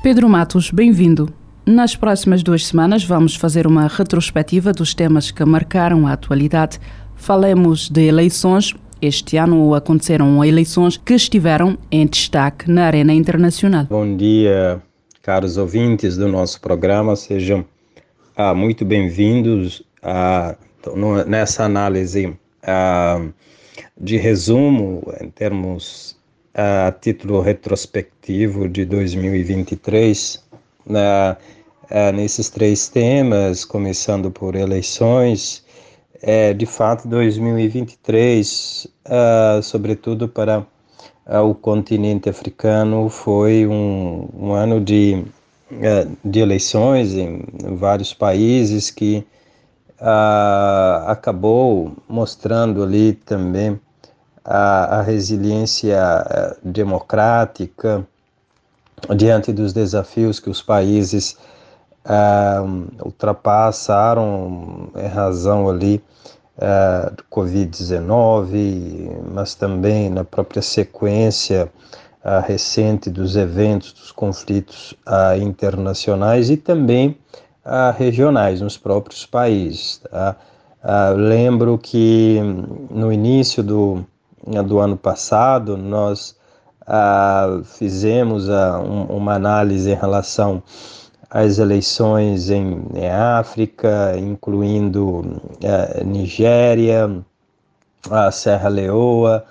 Pedro Matos, bem-vindo. Nas próximas duas semanas vamos fazer uma retrospectiva dos temas que marcaram a atualidade. Falemos de eleições. Este ano aconteceram eleições que estiveram em destaque na arena internacional. Bom dia, caros ouvintes do nosso programa. Sejam ah, muito bem-vindos ah, nessa análise ah, de resumo em termos a título retrospectivo de 2023, né, nesses três temas, começando por eleições, é, de fato 2023, uh, sobretudo para uh, o continente africano, foi um, um ano de, de eleições em vários países que acabou mostrando ali também a, a resiliência eh, democrática diante dos desafios que os países uh, ultrapassaram em razão ali uh, do Covid-19, mas também na própria sequência uh, recente dos eventos, dos conflitos internacionais e também regionais nos próprios países. Tá? lembro que no início do, do ano passado, nós ah, fizemos ah, um, uma análise em relação às eleições em, em África, incluindo ah, Nigéria, a Serra Leoa,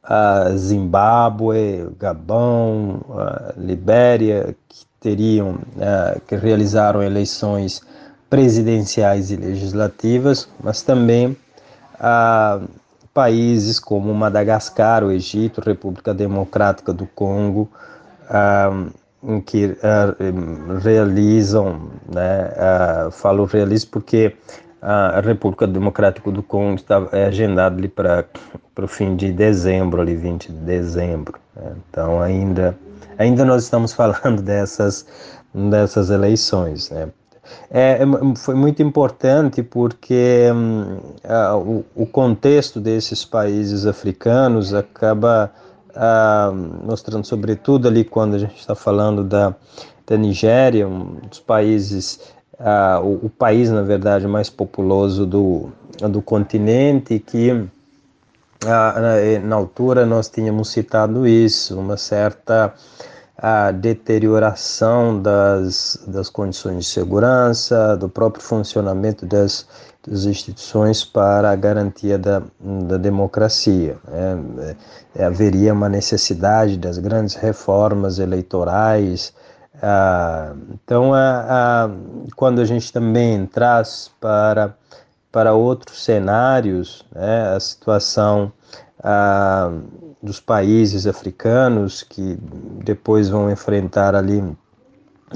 a Zimbábue, Gabão, Libéria, que teriam, que realizaram eleições presidenciais e legislativas, mas também a países como Madagascar, o Egito, República Democrática do Congo, um, em que uh, realizam, né, uh, falo realizam porque a República Democrática do Congo está é agendado ali para o fim de dezembro, ali 20 de dezembro. Né? Então ainda ainda nós estamos falando dessas dessas eleições, né? É, é foi muito importante porque hum, a, o, o, contexto desses países africanos acaba a, mostrando, sobretudo ali quando a gente está falando da, da Nigéria, um dos países, a, o, o, país, na verdade, mais populoso do, do continente, que na, na altura nós tínhamos citado isso, uma certa a deterioração das, das condições de segurança, do próprio funcionamento das, das instituições para a garantia da, da democracia. É, é, haveria uma necessidade das grandes reformas eleitorais. Ah, então, quando a gente também traz para, para outros cenários, né, a situação ah, dos países africanos que depois vão enfrentar ali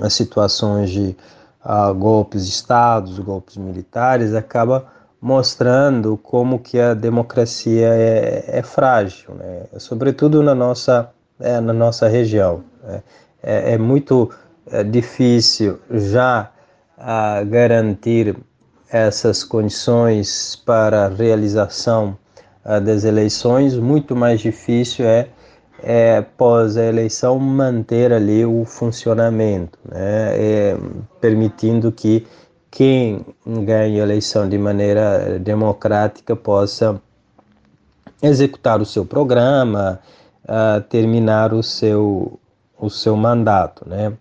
as situações de uh, golpes de estados, golpes militares, acaba mostrando como que a democracia é, é frágil, né? sobretudo na nossa, é, na nossa região. Né? É, é, muito é, difícil já uh, garantir essas condições para a realização das eleições, muito mais difícil é, é pós a eleição manter ali o funcionamento, né? É, permitindo que quem ganhe a eleição de maneira democrática possa executar o seu programa, uh, terminar o seu, o seu mandato. Né?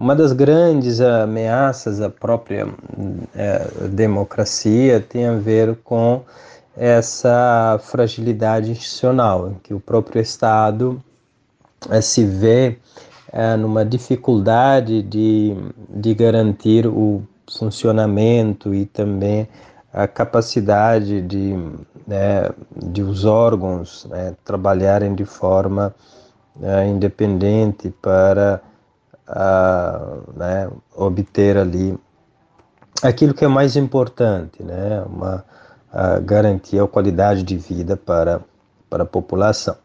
Uma das grandes ameaças à própria uh, democracia tem a ver com essa fragilidade institucional, que o próprio Estado é, se vê é, numa dificuldade de, de garantir o funcionamento e também a capacidade de, né, de os órgãos né, trabalharem de forma uh, independente para uh, né, obter ali aquilo que é mais importante, né, uma garantia a qualidade de vida para, para a população.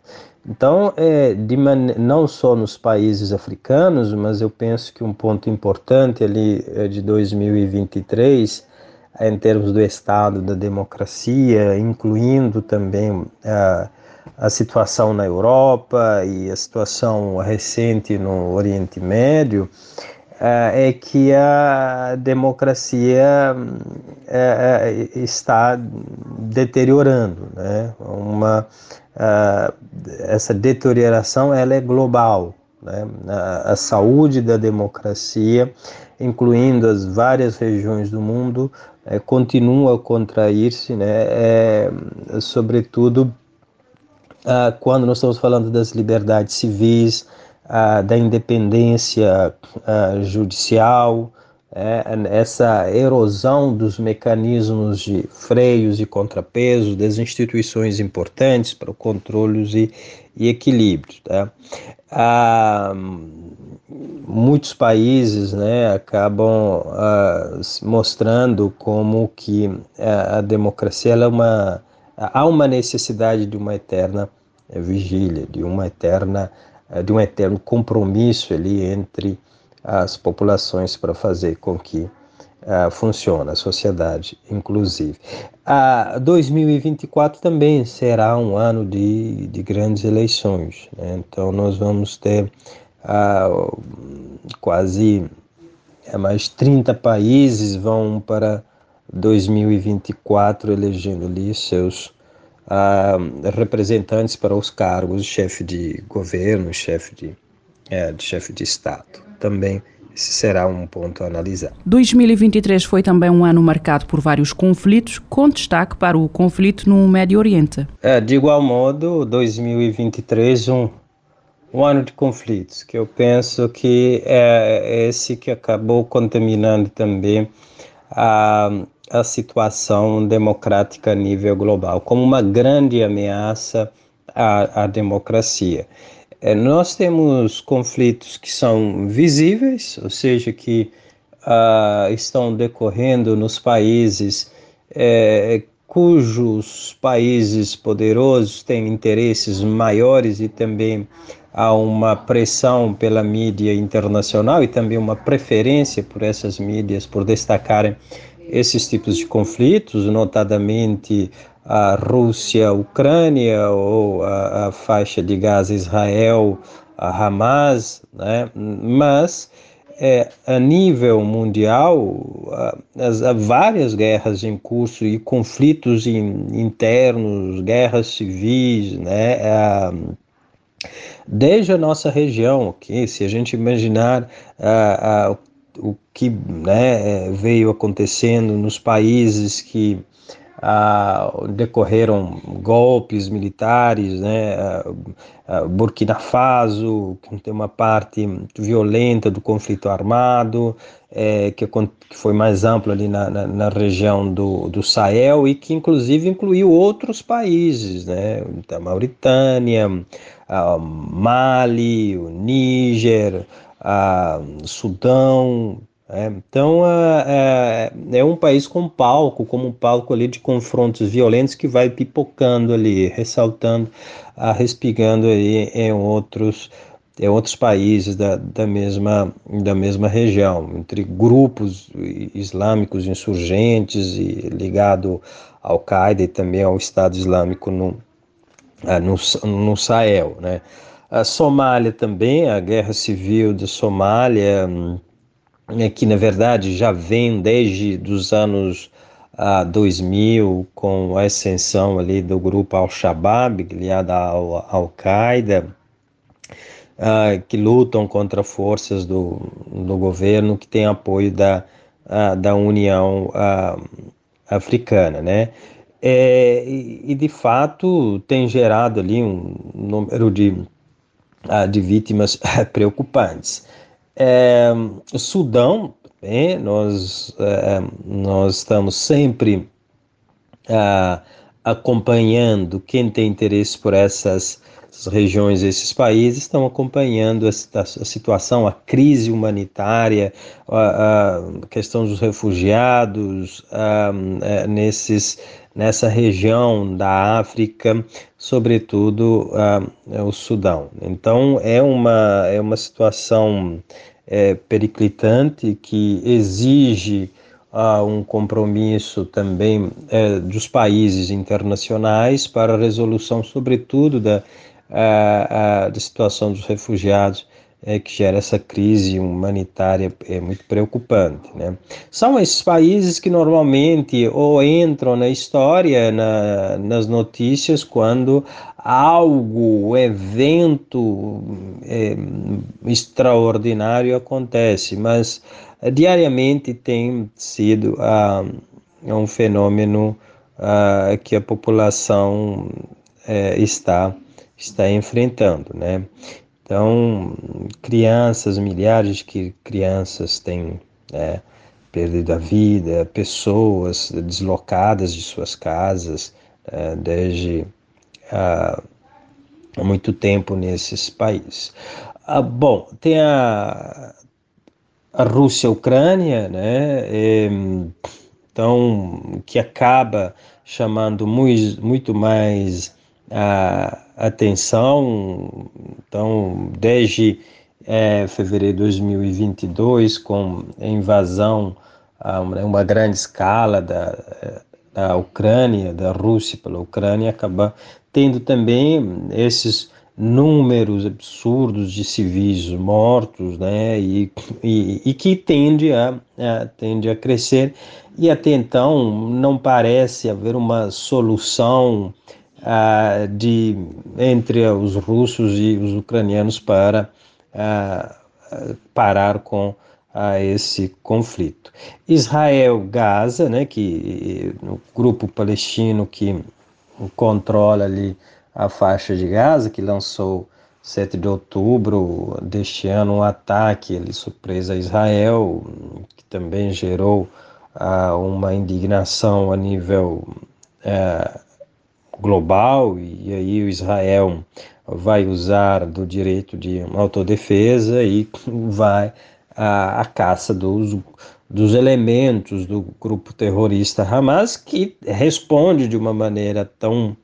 Então, é, de não só nos países africanos, mas eu penso que um ponto importante ali é de 2023 é em termos do estado da democracia, incluindo também a, a situação na Europa e a situação recente no Oriente Médio, é, é que a democracia é, é, está deteriorando, né? Uma essa deterioração ela é global, né? a, saúde da democracia, incluindo as várias regiões do mundo, continua a contrair-se, né? É, sobretudo ah, quando nós estamos falando das liberdades civis, ah, da independência ah, judicial, é, essa erosão dos mecanismos de freios e contrapeso das instituições importantes para o controle e, e equilíbrio. Tá? Muitos países né, acabam mostrando como que a, a democracia é uma há uma necessidade de uma eterna vigília, de uma eterna de um eterno compromisso ali entre as populações para fazer com que uh, funcione a sociedade inclusive. A 2024 também será um ano de, de grandes eleições, né? então nós vamos ter uh, quase é, mais 30 países vão para 2024 elegendo ali seus uh, representantes para os cargos de chefe de governo, chefe de, é, de chefe de Estado também esse será um ponto a analisar. 2023 foi também um ano marcado por vários conflitos, com destaque para o conflito no Médio Oriente. É, de igual modo, 2023 um um ano de conflitos, que eu penso que é esse que acabou contaminando também a, a situação democrática a nível global, como uma grande ameaça à, à democracia. É, nós temos conflitos que são visíveis, ou seja, que uh, estão decorrendo nos países é, cujos países poderosos têm interesses maiores e também há uma pressão pela mídia internacional e também uma preferência por essas mídias por destacarem esses tipos de conflitos, notadamente a Rússia, a Ucrânia ou a, a faixa de Gaza, Israel, a Hamas, né? mas é, a nível mundial há várias guerras em curso e conflitos in, internos, guerras civis, né? Desde a nossa região, okay? se a gente imaginar o que né, veio acontecendo nos países que ah, decorreram golpes militares, né? Burkina Faso, que tem uma parte violenta do conflito armado, é, que, que, foi mais amplo ali na, na, na, região do, do Sahel e que inclusive incluiu outros países, né? A Mauritânia, a Mali, o Níger, a Sudão, é, então é, é, é, um país com palco, como um palco ali de confrontos violentos que vai pipocando ali, ressaltando, ah, respigando aí em outros, em outros países da, da, mesma, da mesma região, entre grupos islâmicos insurgentes e ligado ao Qaeda e também ao Estado Islâmico no, ah, no, no Sahel, né? A Somália também, a guerra civil da Somália hum, é que na verdade já vem desde os anos ah, 2000 com a ascensão ali do grupo Al-Shabaab, ligado ao Al-Qaeda, ah, que lutam contra forças do, do governo que tem apoio da, ah, da União Africana, né? É, e, e, de fato tem gerado ali um número de, ah, de vítimas preocupantes. É, Sudão, é, nós, é, nós estamos sempre é, acompanhando quem tem interesse por essas regiões, esses países estão acompanhando a, a, situação, a crise humanitária, a, a questão dos refugiados é, nesses, nessa região da África, sobretudo o Sudão. Então é uma, é uma situação é, periclitante que exige há um compromisso também é, dos países internacionais para a resolução, sobretudo, da, a, a, da situação dos refugiados, é, que gera essa crise humanitária é muito preocupante. Né? São esses países que normalmente ou entram na história, na, nas notícias, quando algo, evento é, extraordinário acontece, mas diariamente tem sido ah, um fenômeno ah, que a população eh, está, está enfrentando, né? Então, crianças, milhares de crianças têm é, perdido a vida, pessoas deslocadas de suas casas é, desde há muito tempo nesses países. Ah, bom, tem a, a Rússia-Ucrânia, né? Então, que acaba chamando muito, muito mais a atenção. Então, desde é, fevereiro de 2022, com a invasão a uma, uma grande escala da, da Ucrânia, da Rússia pela Ucrânia, acaba tendo também esses números absurdos de civis mortos, né, e, e, e que tende a, a, tende a crescer, e até então não parece haver uma solução uh, de, entre os russos e os ucranianos para uh, parar com uh, esse conflito. Israel-Gaza, né, que o grupo palestino que controla ali a faixa de Gaza, que lançou 7 de outubro deste ano um ataque ali, surpresa a Israel, que também gerou uma indignação a nível uh, global, e aí o Israel vai usar do direito de autodefesa e vai à, caça dos, dos elementos do grupo terrorista Hamas, que responde de uma maneira tão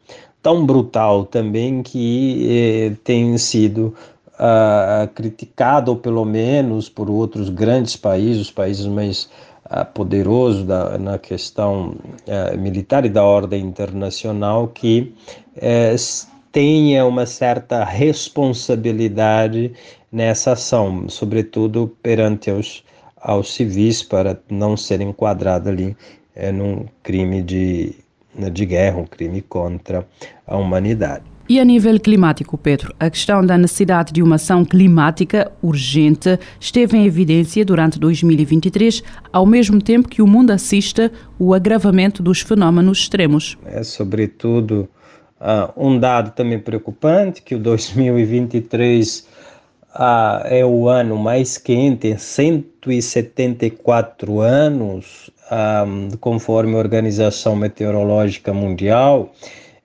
tão brutal também que eh, tem sido uh, criticado, ou pelo menos por outros grandes países, os países mais uh, poderosos da, na questão uh, militar e da ordem internacional, que eh, tenha uma certa responsabilidade nessa ação, sobretudo perante os, aos civis, para não ser enquadrado ali eh, num crime de de guerra, um crime contra a humanidade. E a nível climático, Pedro, a questão da necessidade de uma ação climática urgente esteve em evidência durante 2023, ao mesmo tempo que o mundo assiste o agravamento dos fenómenos extremos. É, sobretudo, uh, um dado também preocupante, que o 2023 uh, é o ano mais quente em 174 anos, um, conforme a Organização Meteorológica Mundial,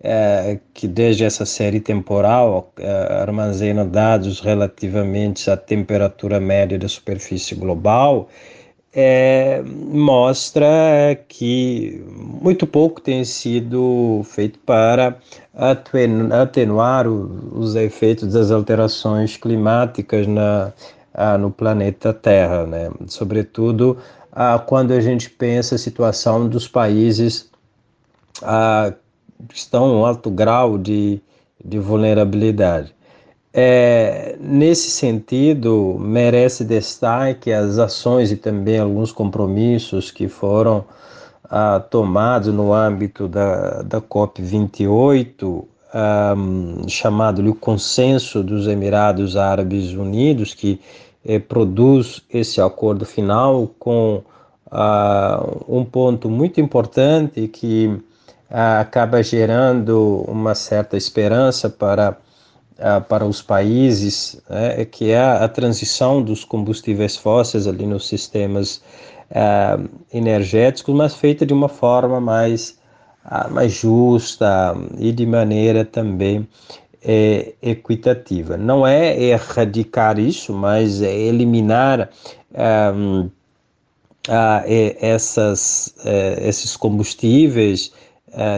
é, que desde essa série temporal é, armazena dados relativamente à temperatura média da superfície global, é, mostra que muito pouco tem sido feito para atenuar os efeitos das alterações climáticas na, no planeta Terra, né? sobretudo quando a gente pensa a situação dos países estão em um alto grau de, de vulnerabilidade. É, nesse sentido, merece destaque as ações e também alguns compromissos que foram ah, tomados no âmbito da, da COP28, um, chamado o Consenso dos Emirados Árabes Unidos, que eh, produz esse acordo final com uh, um ponto muito importante que acaba gerando uma certa esperança para, uh, para os países, né, que é a, transição dos combustíveis fósseis ali nos sistemas energéticos, mas feita de uma forma mais mais justa e de maneira também é, equitativa. Não é erradicar isso, mas é eliminar essas, é, esses combustíveis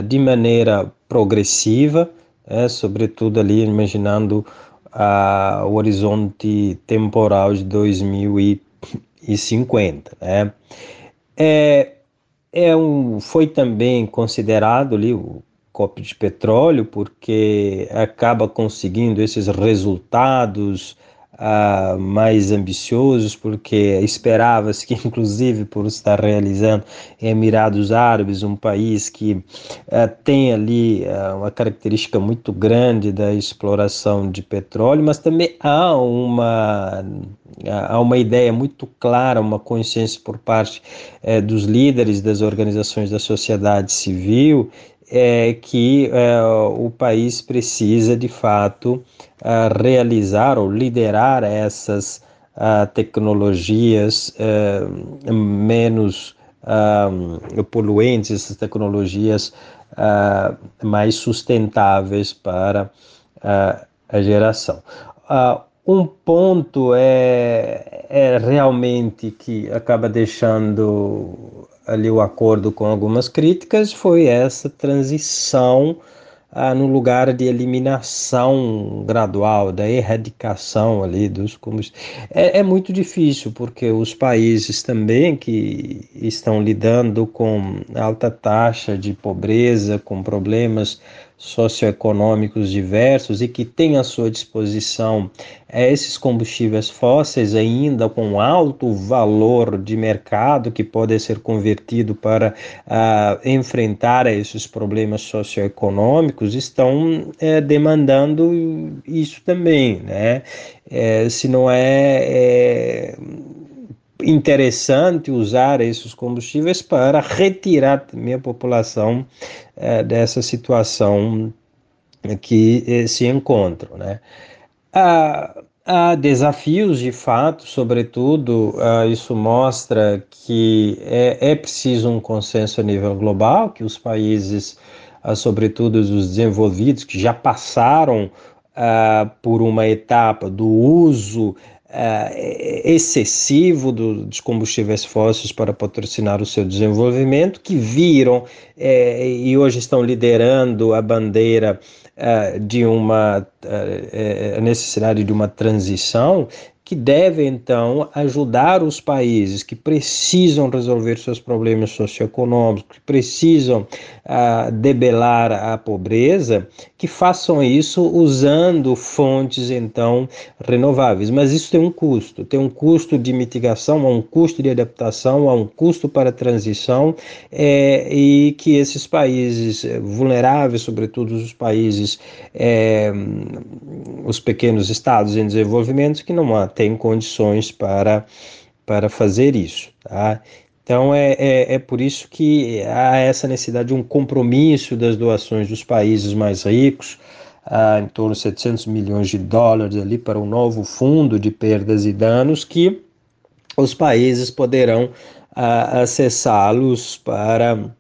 de maneira progressiva, é, sobretudo ali imaginando o horizonte temporal de 2050. Né? É, é um, foi também considerado ali o copo de petróleo, porque acaba conseguindo esses resultados mais ambiciosos, porque esperava-se que, inclusive, por estar realizando em Emirados Árabes, um país que uh, tem ali uh, uma característica muito grande da exploração de petróleo, mas também há uma, há uma ideia muito clara, uma consciência por parte eh, dos líderes das organizações da sociedade civil é que é, o país precisa de fato uh, realizar ou liderar essas uh, tecnologias uh, menos poluentes, essas tecnologias mais sustentáveis para a geração. um ponto é, é realmente que acaba deixando ali o acordo com algumas críticas foi essa transição ah, no lugar de eliminação gradual, da erradicação ali dos combustíveis. É, é, muito difícil, porque os países também que estão lidando com alta taxa de pobreza, com problemas socioeconômicos diversos e que têm à sua disposição esses combustíveis fósseis ainda com alto valor de mercado que pode ser convertido para uh, enfrentar esses problemas socioeconômicos estão é, demandando isso também, né? É, se não é, é interessante usar esses combustíveis para retirar também a população é, dessa situação que eh, se encontram. Né? Há, há desafios de fato, sobretudo, uh, isso mostra que é, é preciso um consenso a nível global, que os países, uh, sobretudo os desenvolvidos, que já passaram uh, por uma etapa do uso excessivo do, dos combustíveis fósseis para patrocinar o seu desenvolvimento, que viram uh, e hoje estão liderando a bandeira de uma necessidade de uma transição que deve então ajudar os países que precisam resolver seus problemas socioeconômicos, que precisam uh, debelar a pobreza, que façam isso usando fontes então renováveis. Mas isso tem um custo, tem um custo de mitigação, há um custo de adaptação, há um custo para a transição é, e que esses países vulneráveis, sobretudo os países, é, os pequenos estados em desenvolvimento, que não há tem condições para, para fazer isso. Tá? Então, é, é, é, por isso que há essa necessidade de um compromisso das doações dos países mais ricos, ah, em torno de 700 milhões de dólares ali para um novo fundo de perdas e danos que os países poderão ah, acessá-los para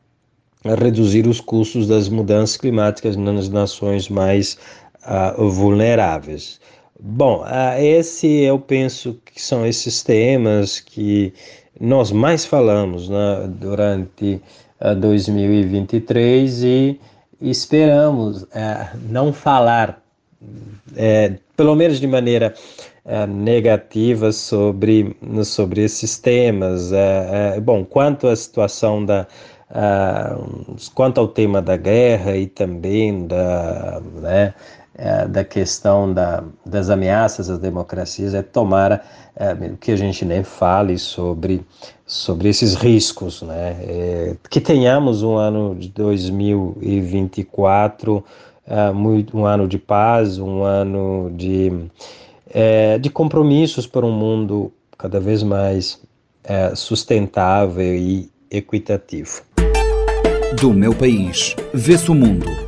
reduzir os custos das mudanças climáticas nas nações mais ah, vulneráveis. Bom, uh, esse eu penso que são esses temas que nós mais falamos né, durante uh, 2023 e esperamos uh, não falar, é, pelo menos de maneira é, negativa, sobre, sobre esses temas. É, bom, quanto à situação da. quanto ao tema da guerra e também da, né, é, da questão da, das ameaças às democracias é tomar é, que a gente nem fale sobre, sobre esses riscos, né? É, que tenhamos um ano de 2024 é, um ano de paz, um ano de, é, de compromissos para um mundo cada vez mais é, sustentável e equitativo. Do meu país, vê-se o mundo